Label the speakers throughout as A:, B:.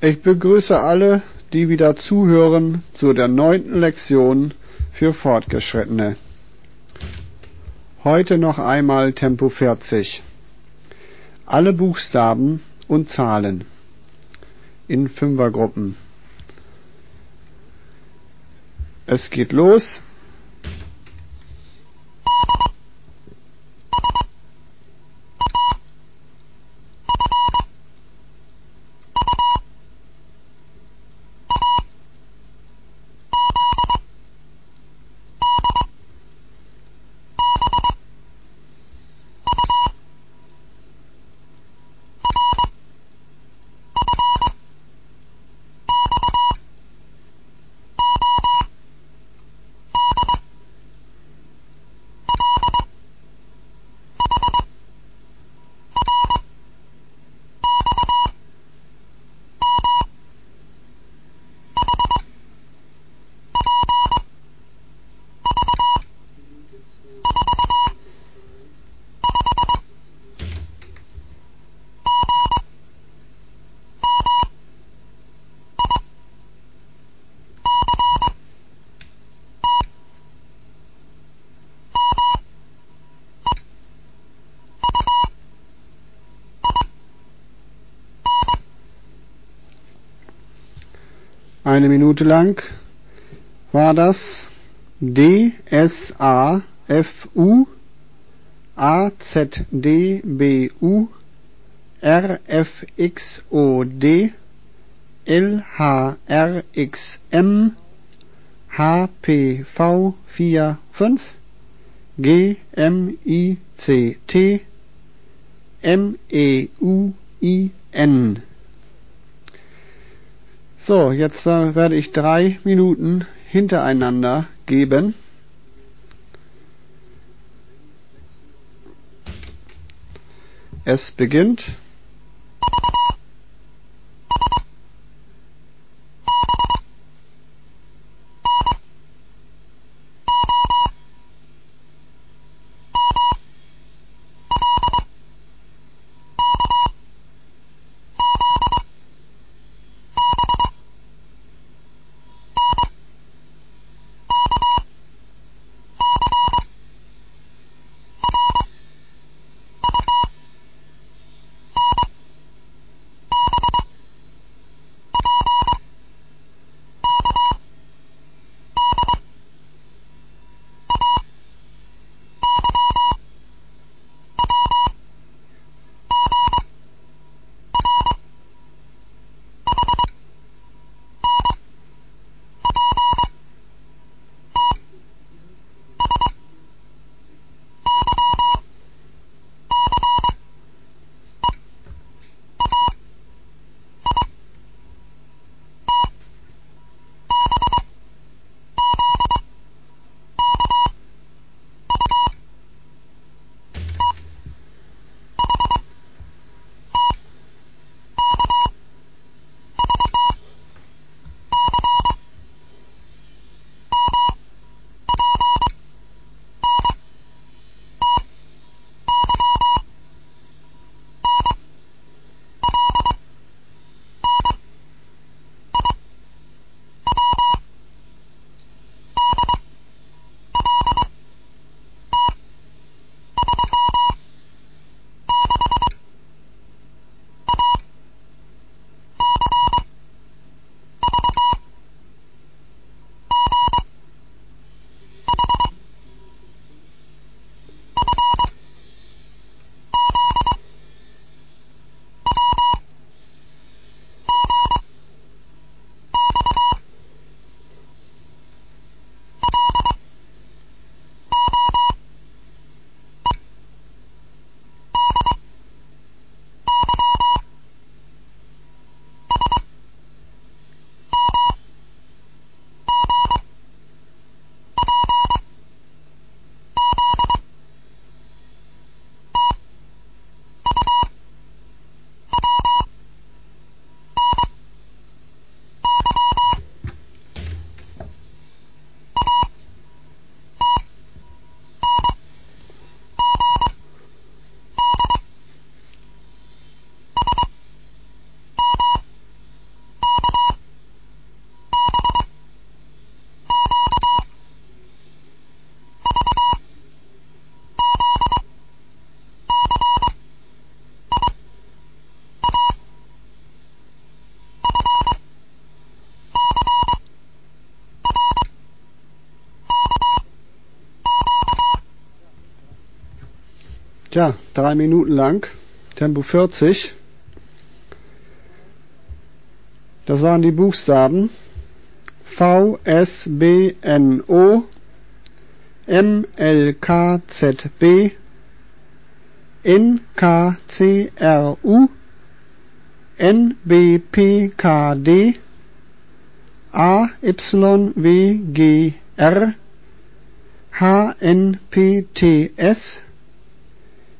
A: Ich begrüße alle, die wieder zuhören zu der neunten Lektion für Fortgeschrittene. Heute noch einmal Tempo 40. Alle Buchstaben und Zahlen in Fünfergruppen. Es geht los. Eine Minute lang war das D S A F U A Z D B U R F X O D L H R X M H P V 45 G M I C T M E U I N so, jetzt werde ich drei Minuten hintereinander geben. Es beginnt. Tja, drei Minuten lang, Tempo 40. Das waren die Buchstaben V, S, B, N, O, M, L, K, Z, B, N, K, C, R, U, N, B, P, K, D, A, Y, W, G, R, H, N, P, T, S,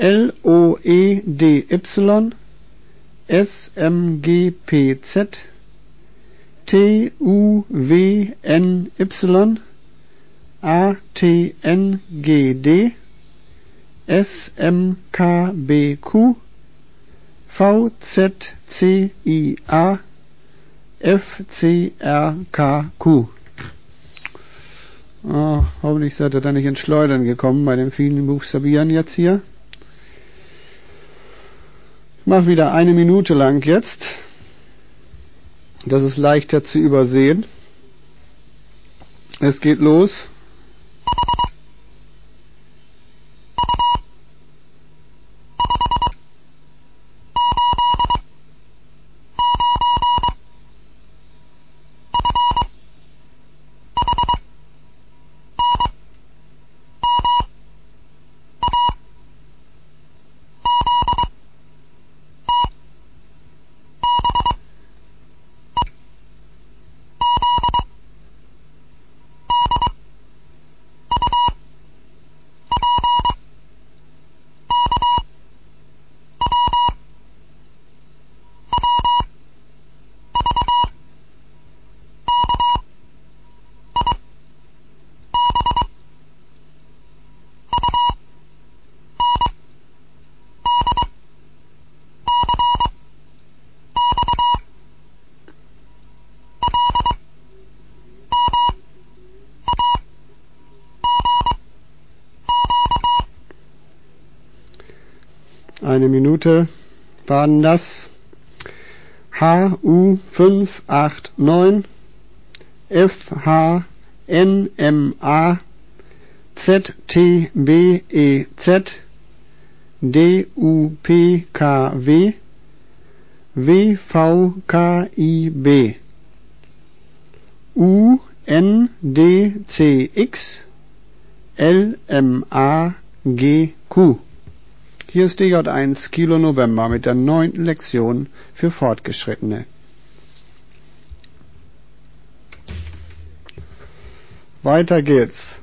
A: K, U, H, T, K, V, C, M, P, N, T, Y, N, L, U, I, W, D, L, T, 3, 6, A, C, V, G, H, F, Z, W, G, X, L, O, E, D, Y, S M G P Z T U W N Y A T N G D S M K B Q V Z C I A F C R K Q oh, hoffentlich seid ihr da nicht ins Schleudern gekommen bei den vielen Buchstabieren jetzt hier. Ich mache wieder eine Minute lang jetzt. Das ist leichter zu übersehen. Es geht los. Eine Minute waren das. HU 589 FH NMA ZTBEZ DUPKW WVKIB UNDCX LMAGQ hier ist DJ1 Kilo November mit der neunten Lektion für Fortgeschrittene. Weiter geht's.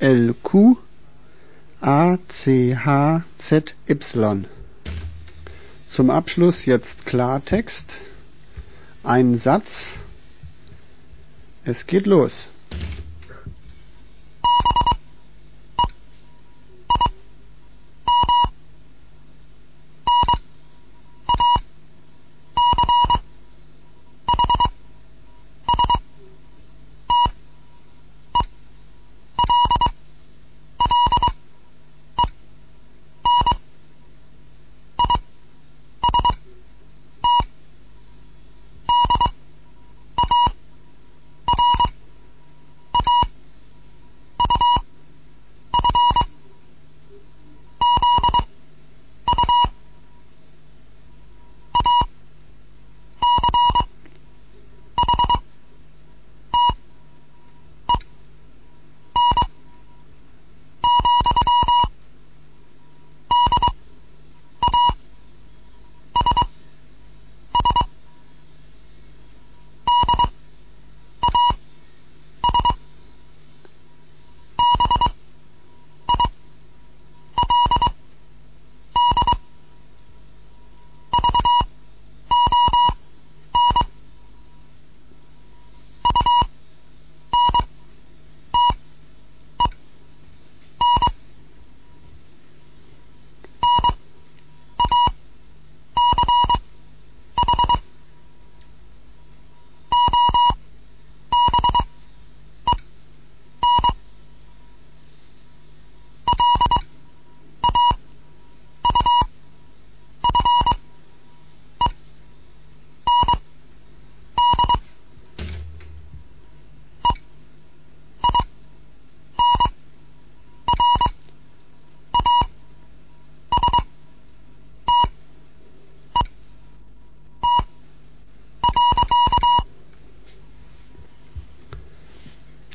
A: L Q A C H Z Y. Zum Abschluss jetzt Klartext Ein Satz. Es geht los.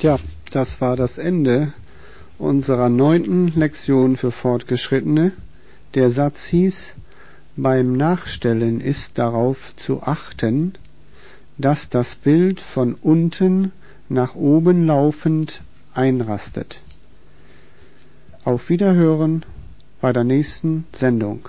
A: Tja, das war das Ende unserer neunten Lektion für Fortgeschrittene. Der Satz hieß, beim Nachstellen ist darauf zu achten, dass das Bild von unten nach oben laufend einrastet. Auf Wiederhören bei der nächsten Sendung.